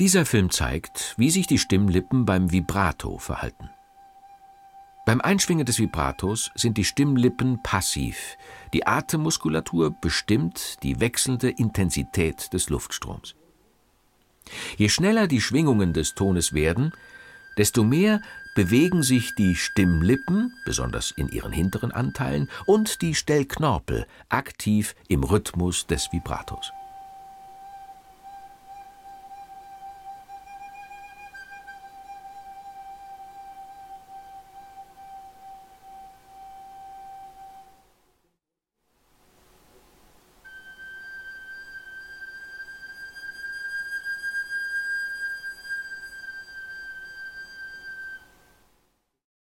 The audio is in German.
Dieser Film zeigt, wie sich die Stimmlippen beim Vibrato verhalten. Beim Einschwingen des Vibratos sind die Stimmlippen passiv, die Atemmuskulatur bestimmt die wechselnde Intensität des Luftstroms. Je schneller die Schwingungen des Tones werden, desto mehr bewegen sich die Stimmlippen, besonders in ihren hinteren Anteilen, und die Stellknorpel aktiv im Rhythmus des Vibratos